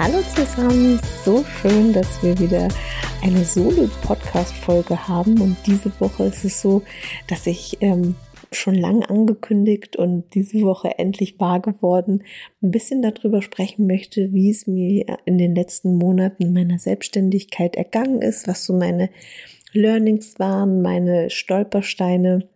Hallo zusammen, so schön, dass wir wieder eine Solo-Podcast-Folge haben. Und diese Woche ist es so, dass ich ähm, schon lang angekündigt und diese Woche endlich wahr geworden, ein bisschen darüber sprechen möchte, wie es mir in den letzten Monaten meiner Selbstständigkeit ergangen ist, was so meine Learnings waren, meine Stolpersteine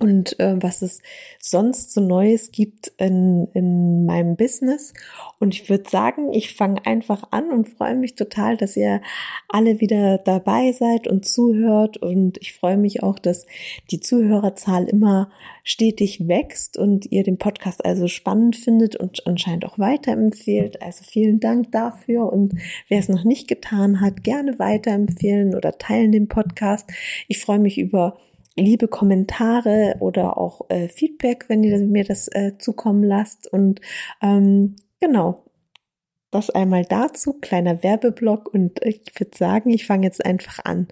und äh, was es sonst so Neues gibt in, in meinem Business. Und ich würde sagen, ich fange einfach an und freue mich total, dass ihr alle wieder dabei seid und zuhört. Und ich freue mich auch, dass die Zuhörerzahl immer stetig wächst und ihr den Podcast also spannend findet und anscheinend auch weiterempfehlt. Also vielen Dank dafür. Und wer es noch nicht getan hat, gerne weiterempfehlen oder teilen den Podcast. Ich freue mich über liebe Kommentare oder auch äh, Feedback, wenn ihr mir das äh, zukommen lasst. Und ähm, genau, das einmal dazu, kleiner Werbeblock. Und ich würde sagen, ich fange jetzt einfach an.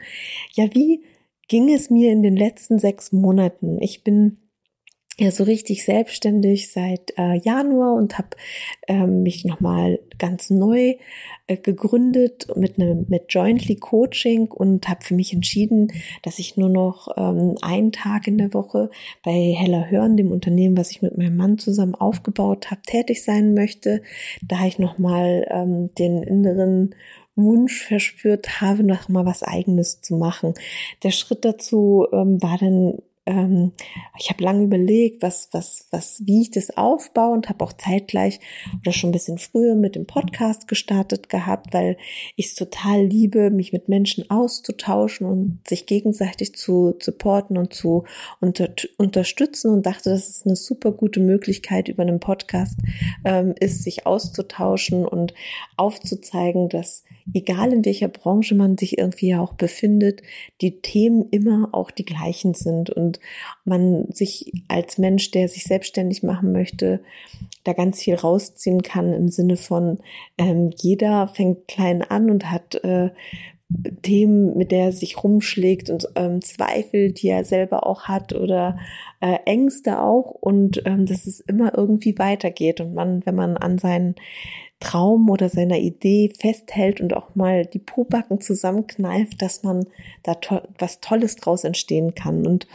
Ja, wie ging es mir in den letzten sechs Monaten? Ich bin ja so richtig selbstständig seit äh, Januar und habe ähm, mich nochmal ganz neu äh, gegründet mit einem mit Jointly Coaching und habe für mich entschieden, dass ich nur noch ähm, einen Tag in der Woche bei Heller Hören, dem Unternehmen, was ich mit meinem Mann zusammen aufgebaut habe, tätig sein möchte. Da ich nochmal ähm, den inneren Wunsch verspürt habe, noch mal was Eigenes zu machen. Der Schritt dazu ähm, war dann ähm, ich habe lange überlegt, was, was, was, wie ich das aufbaue und habe auch zeitgleich oder schon ein bisschen früher mit dem Podcast gestartet gehabt, weil ich es total liebe, mich mit Menschen auszutauschen und sich gegenseitig zu supporten und zu unter, unterstützen und dachte, das ist eine super gute Möglichkeit über einen Podcast ähm, ist, sich auszutauschen und aufzuzeigen, dass egal in welcher Branche man sich irgendwie auch befindet, die Themen immer auch die gleichen sind und man sich als Mensch, der sich selbstständig machen möchte, da ganz viel rausziehen kann im Sinne von ähm, jeder fängt klein an und hat äh, Themen, mit der er sich rumschlägt und ähm, Zweifel, die er selber auch hat oder äh, Ängste auch und ähm, dass es immer irgendwie weitergeht und man, wenn man an seinen Traum oder seiner Idee festhält und auch mal die Pobacken zusammenkneift, dass man da to was Tolles draus entstehen kann. Und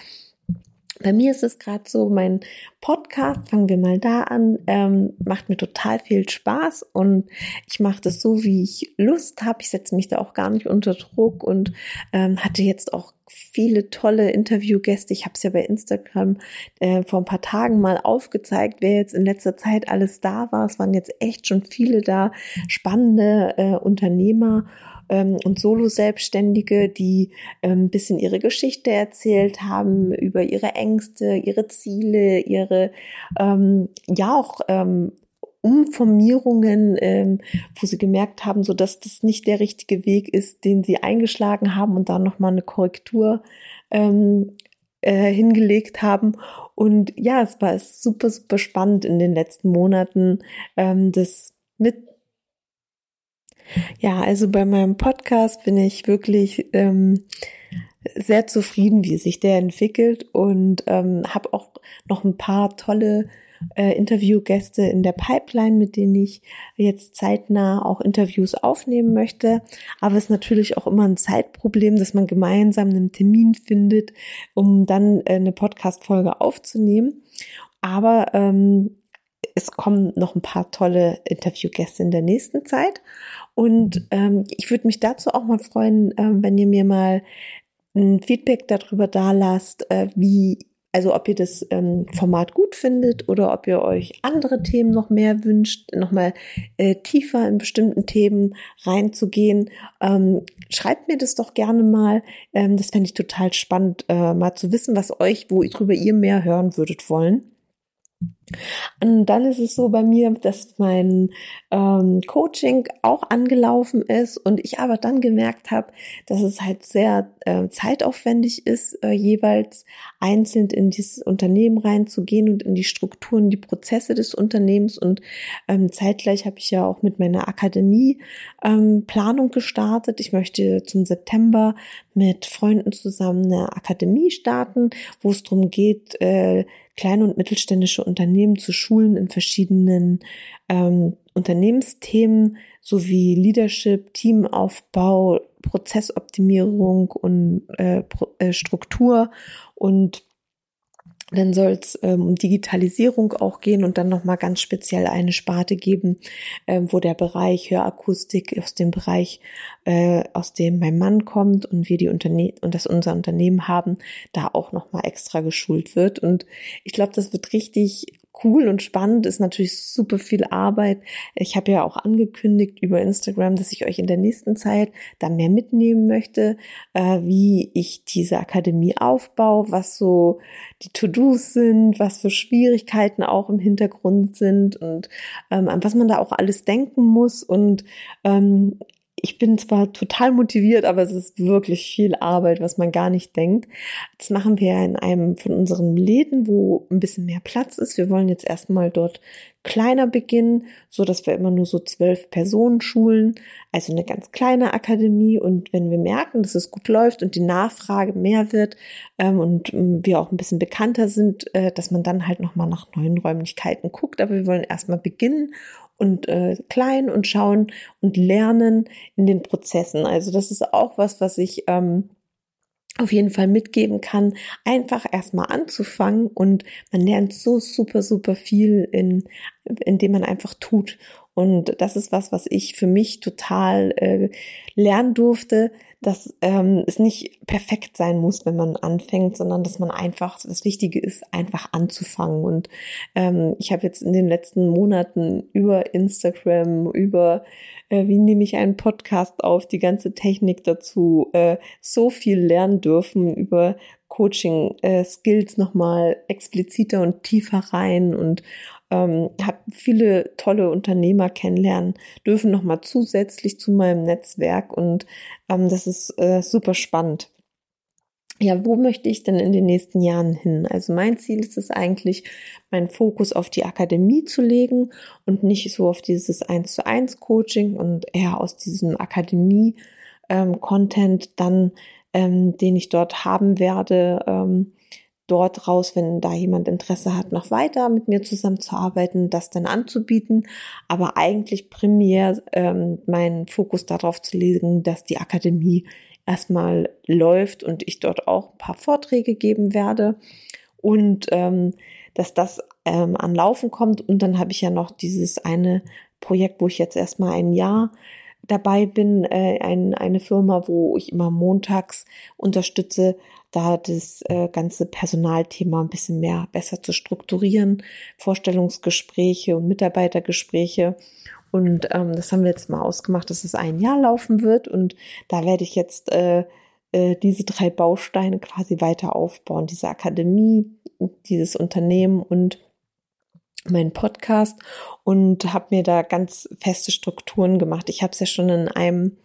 bei mir ist es gerade so, mein Podcast, fangen wir mal da an, ähm, macht mir total viel Spaß und ich mache das so, wie ich Lust habe. Ich setze mich da auch gar nicht unter Druck und ähm, hatte jetzt auch viele tolle Interviewgäste. Ich habe es ja bei Instagram äh, vor ein paar Tagen mal aufgezeigt, wer jetzt in letzter Zeit alles da war. Es waren jetzt echt schon viele da, spannende äh, Unternehmer ähm, und Solo-Selbstständige, die ähm, bisschen ihre Geschichte erzählt haben, über ihre Ängste, ihre Ziele, ihre ähm, ja auch ähm, Umformierungen, ähm, wo sie gemerkt haben, so dass das nicht der richtige Weg ist, den sie eingeschlagen haben und dann noch mal eine Korrektur ähm, äh, hingelegt haben. Und ja, es war super, super spannend in den letzten Monaten, ähm, das mit ja, also bei meinem Podcast bin ich wirklich ähm, sehr zufrieden, wie sich der entwickelt und ähm, habe auch noch ein paar tolle äh, Interviewgäste in der Pipeline, mit denen ich jetzt zeitnah auch Interviews aufnehmen möchte. Aber es ist natürlich auch immer ein Zeitproblem, dass man gemeinsam einen Termin findet, um dann äh, eine Podcast-Folge aufzunehmen. Aber ähm, es kommen noch ein paar tolle Interviewgäste in der nächsten Zeit. Und ähm, ich würde mich dazu auch mal freuen, ähm, wenn ihr mir mal ein Feedback darüber da lasst, äh, wie, also ob ihr das ähm, Format gut findet oder ob ihr euch andere Themen noch mehr wünscht, nochmal äh, tiefer in bestimmten Themen reinzugehen. Ähm, schreibt mir das doch gerne mal. Ähm, das fände ich total spannend, äh, mal zu wissen, was euch, wo drüber ihr mehr hören würdet wollen. Und dann ist es so bei mir, dass mein ähm, Coaching auch angelaufen ist und ich aber dann gemerkt habe, dass es halt sehr äh, zeitaufwendig ist, äh, jeweils einzeln in dieses Unternehmen reinzugehen und in die Strukturen, die Prozesse des Unternehmens. Und ähm, zeitgleich habe ich ja auch mit meiner Akademie ähm, Planung gestartet. Ich möchte zum September mit Freunden zusammen eine Akademie starten, wo es darum geht, äh, kleine und mittelständische Unternehmen zu schulen in verschiedenen ähm, Unternehmensthemen sowie Leadership, Teamaufbau, Prozessoptimierung und äh, äh, Struktur und dann soll es ähm, um Digitalisierung auch gehen und dann nochmal ganz speziell eine Sparte geben, ähm, wo der Bereich Hörakustik aus dem Bereich, äh, aus dem mein Mann kommt und wir die Unternehmen und das unser Unternehmen haben, da auch nochmal extra geschult wird. Und ich glaube, das wird richtig cool und spannend, ist natürlich super viel Arbeit. Ich habe ja auch angekündigt über Instagram, dass ich euch in der nächsten Zeit da mehr mitnehmen möchte, äh, wie ich diese Akademie aufbaue, was so die To-Dos sind, was für Schwierigkeiten auch im Hintergrund sind und ähm, an was man da auch alles denken muss. Und ähm, ich bin zwar total motiviert, aber es ist wirklich viel Arbeit, was man gar nicht denkt. Das machen wir in einem von unseren Läden, wo ein bisschen mehr Platz ist. Wir wollen jetzt erstmal dort kleiner beginnen, so dass wir immer nur so zwölf Personen schulen, also eine ganz kleine Akademie. Und wenn wir merken, dass es gut läuft und die Nachfrage mehr wird ähm, und ähm, wir auch ein bisschen bekannter sind, äh, dass man dann halt nochmal nach neuen Räumlichkeiten guckt. Aber wir wollen erstmal beginnen und äh, klein und schauen und lernen in den Prozessen. Also das ist auch was, was ich ähm, auf jeden Fall mitgeben kann, einfach erstmal anzufangen und man lernt so super, super viel in, indem man einfach tut. Und das ist was, was ich für mich total äh, lernen durfte, dass ähm, es nicht perfekt sein muss, wenn man anfängt, sondern dass man einfach, das Wichtige ist, einfach anzufangen. Und ähm, ich habe jetzt in den letzten Monaten über Instagram, über äh, wie nehme ich einen Podcast auf, die ganze Technik dazu, äh, so viel lernen dürfen über Coaching, äh, Skills nochmal expliziter und tiefer rein und ähm, habe viele tolle Unternehmer kennenlernen dürfen, nochmal zusätzlich zu meinem Netzwerk und ähm, das ist äh, super spannend. Ja, wo möchte ich denn in den nächsten Jahren hin? Also mein Ziel ist es eigentlich, meinen Fokus auf die Akademie zu legen und nicht so auf dieses 1 zu 1 Coaching und eher aus diesem Akademie ähm, dann, ähm, den ich dort haben werde, ähm, dort raus, wenn da jemand Interesse hat, noch weiter mit mir zusammenzuarbeiten, das dann anzubieten. Aber eigentlich primär ähm, meinen Fokus darauf zu legen, dass die Akademie erstmal läuft und ich dort auch ein paar Vorträge geben werde und ähm, dass das ähm, an Laufen kommt. Und dann habe ich ja noch dieses eine Projekt, wo ich jetzt erstmal ein Jahr dabei bin, äh, ein, eine Firma, wo ich immer montags unterstütze, da das äh, ganze Personalthema ein bisschen mehr besser zu strukturieren, Vorstellungsgespräche und Mitarbeitergespräche. Und ähm, das haben wir jetzt mal ausgemacht, dass es ein Jahr laufen wird. Und da werde ich jetzt äh, äh, diese drei Bausteine quasi weiter aufbauen. Diese Akademie, dieses Unternehmen und mein Podcast und habe mir da ganz feste Strukturen gemacht. Ich habe es ja schon in einem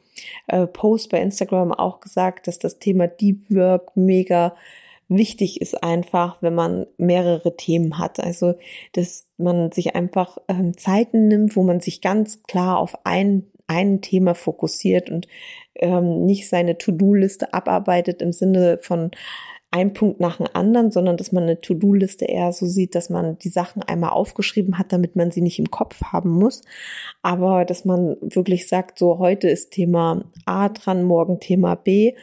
äh, Post bei Instagram auch gesagt, dass das Thema Deep Work mega wichtig ist einfach, wenn man mehrere Themen hat. Also, dass man sich einfach ähm, Zeiten nimmt, wo man sich ganz klar auf ein, ein Thema fokussiert und ähm, nicht seine To-Do-Liste abarbeitet im Sinne von ein Punkt nach dem anderen, sondern dass man eine To-Do-Liste eher so sieht, dass man die Sachen einmal aufgeschrieben hat, damit man sie nicht im Kopf haben muss. Aber dass man wirklich sagt, so heute ist Thema A dran, morgen Thema B.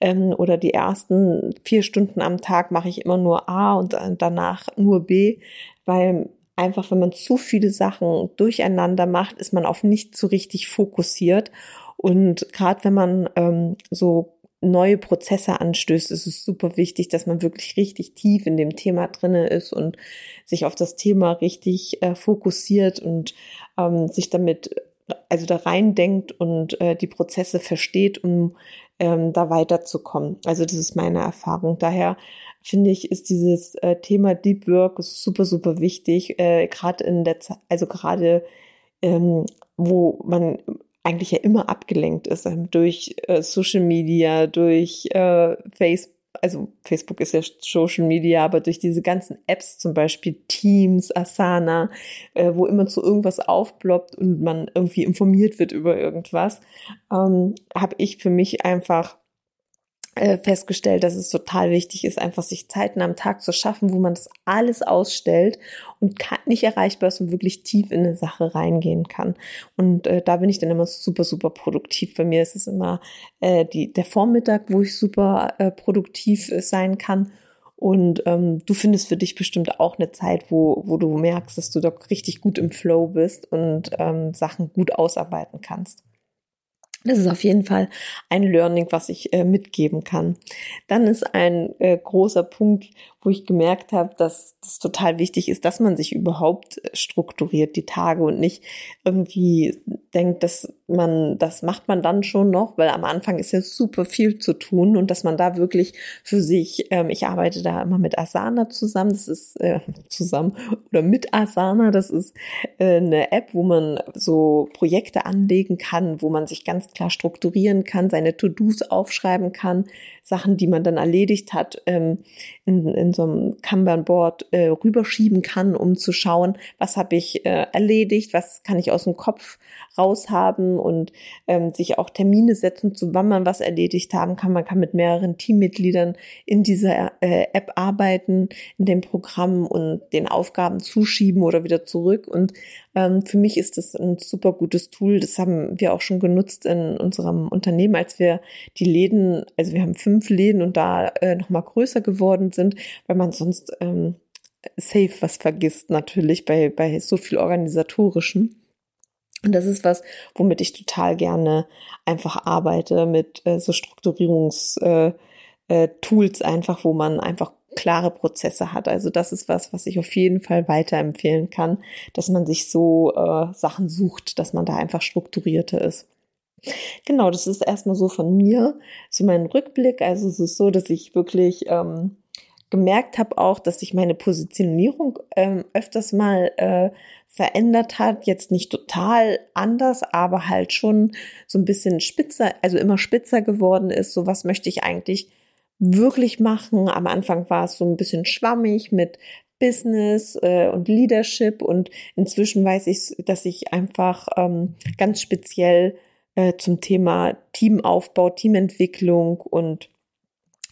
Ähm, oder die ersten vier Stunden am Tag mache ich immer nur A und danach nur B, weil einfach, wenn man zu viele Sachen durcheinander macht, ist man auf nicht so richtig fokussiert. Und gerade wenn man ähm, so neue Prozesse anstößt, ist es super wichtig, dass man wirklich richtig tief in dem Thema drinne ist und sich auf das Thema richtig äh, fokussiert und ähm, sich damit also da reindenkt und äh, die Prozesse versteht, um ähm, da weiterzukommen. Also das ist meine Erfahrung. Daher finde ich, ist dieses äh, Thema Deep Work super, super wichtig, äh, gerade in der Zeit, also gerade ähm, wo man eigentlich ja immer abgelenkt ist ähm, durch äh, Social Media, durch äh, Facebook. Also Facebook ist ja Social Media, aber durch diese ganzen Apps, zum Beispiel Teams, Asana, äh, wo immer zu irgendwas aufploppt und man irgendwie informiert wird über irgendwas, ähm, habe ich für mich einfach festgestellt, dass es total wichtig ist, einfach sich Zeiten am Tag zu schaffen, wo man das alles ausstellt und nicht erreichbar ist und wirklich tief in eine Sache reingehen kann. Und äh, da bin ich dann immer super, super produktiv. Bei mir ist es immer äh, die, der Vormittag, wo ich super äh, produktiv äh, sein kann. Und ähm, du findest für dich bestimmt auch eine Zeit, wo, wo du merkst, dass du da richtig gut im Flow bist und ähm, Sachen gut ausarbeiten kannst. Das ist auf jeden Fall ein Learning, was ich äh, mitgeben kann. Dann ist ein äh, großer Punkt, wo ich gemerkt habe, dass das total wichtig ist, dass man sich überhaupt äh, strukturiert die Tage und nicht irgendwie denkt, dass man, das macht man dann schon noch, weil am Anfang ist ja super viel zu tun und dass man da wirklich für sich, ähm, ich arbeite da immer mit Asana zusammen, das ist äh, zusammen oder mit Asana, das ist äh, eine App, wo man so Projekte anlegen kann, wo man sich ganz klar strukturieren kann, seine To-Dos aufschreiben kann, Sachen, die man dann erledigt hat, ähm, in, in so einem Kanban-Board äh, rüberschieben kann, um zu schauen, was habe ich äh, erledigt, was kann ich aus dem Kopf raushaben und ähm, sich auch Termine setzen, zu wann man was erledigt haben kann. Man kann mit mehreren Teammitgliedern in dieser äh, App arbeiten, in dem Programm und den Aufgaben zuschieben oder wieder zurück. Und ähm, für mich ist das ein super gutes Tool. Das haben wir auch schon genutzt in unserem Unternehmen, als wir die Läden, also wir haben fünf Läden und da äh, nochmal größer geworden sind, weil man sonst ähm, safe was vergisst natürlich bei, bei so viel organisatorischen. Und das ist was, womit ich total gerne einfach arbeite, mit äh, so Strukturierungstools äh, äh, einfach, wo man einfach klare Prozesse hat. Also das ist was, was ich auf jeden Fall weiterempfehlen kann, dass man sich so äh, Sachen sucht, dass man da einfach strukturierter ist. Genau, das ist erstmal so von mir, so mein Rückblick. Also es ist so, dass ich wirklich ähm, gemerkt habe auch, dass sich meine Positionierung ähm, öfters mal äh, verändert hat. Jetzt nicht total anders, aber halt schon so ein bisschen spitzer, also immer spitzer geworden ist. So was möchte ich eigentlich wirklich machen. Am Anfang war es so ein bisschen schwammig mit Business äh, und Leadership und inzwischen weiß ich, dass ich einfach ähm, ganz speziell äh, zum Thema Teamaufbau, Teamentwicklung und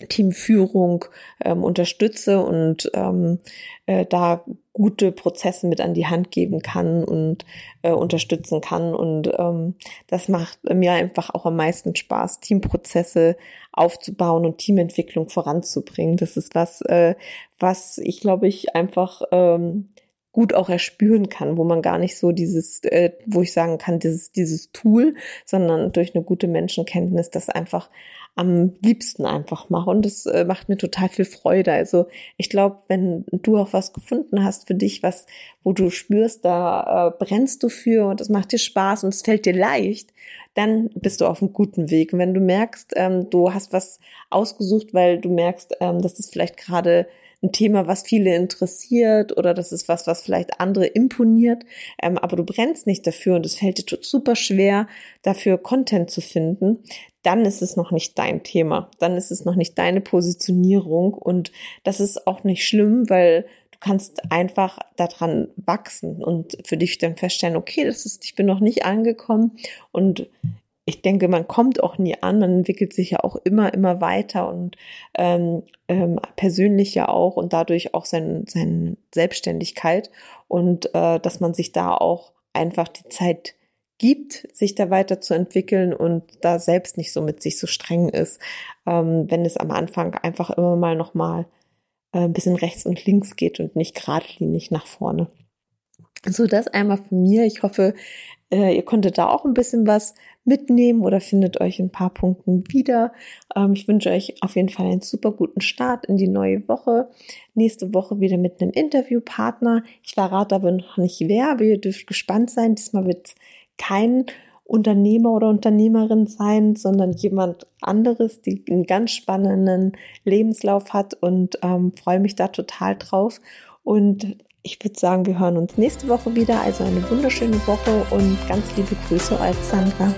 Teamführung ähm, unterstütze und ähm, äh, da gute Prozesse mit an die Hand geben kann und äh, unterstützen kann. Und ähm, das macht mir einfach auch am meisten Spaß, Teamprozesse aufzubauen und Teamentwicklung voranzubringen. Das ist was, äh, was ich glaube ich einfach ähm, gut auch erspüren kann, wo man gar nicht so dieses, äh, wo ich sagen kann, dieses, dieses Tool, sondern durch eine gute Menschenkenntnis das einfach am liebsten einfach mache. Und das äh, macht mir total viel Freude. Also ich glaube, wenn du auch was gefunden hast für dich, was, wo du spürst, da äh, brennst du für und es macht dir Spaß und es fällt dir leicht, dann bist du auf einem guten Weg. Und wenn du merkst, ähm, du hast was ausgesucht, weil du merkst, ähm, dass das vielleicht gerade ein Thema, was viele interessiert oder das ist was, was vielleicht andere imponiert, ähm, aber du brennst nicht dafür und es fällt dir super schwer, dafür Content zu finden, dann ist es noch nicht dein Thema, dann ist es noch nicht deine Positionierung. Und das ist auch nicht schlimm, weil du kannst einfach daran wachsen und für dich dann feststellen, okay, das ist, ich bin noch nicht angekommen. Und ich denke, man kommt auch nie an, man entwickelt sich ja auch immer, immer weiter und ähm, ähm, persönlich ja auch und dadurch auch sein, seine Selbstständigkeit und äh, dass man sich da auch einfach die Zeit gibt, sich da weiterzuentwickeln und da selbst nicht so mit sich so streng ist, ähm, wenn es am Anfang einfach immer mal nochmal äh, ein bisschen rechts und links geht und nicht geradlinig nach vorne. So, das einmal von mir. Ich hoffe, äh, ihr konntet da auch ein bisschen was mitnehmen oder findet euch ein paar Punkten wieder. Ähm, ich wünsche euch auf jeden Fall einen super guten Start in die neue Woche. Nächste Woche wieder mit einem Interviewpartner. Ich verrate aber noch nicht wer, aber ihr dürft gespannt sein. Diesmal wird kein Unternehmer oder Unternehmerin sein, sondern jemand anderes, die einen ganz spannenden Lebenslauf hat und ähm, freue mich da total drauf. Und ich würde sagen, wir hören uns nächste Woche wieder. Also eine wunderschöne Woche und ganz liebe Grüße als Sandra.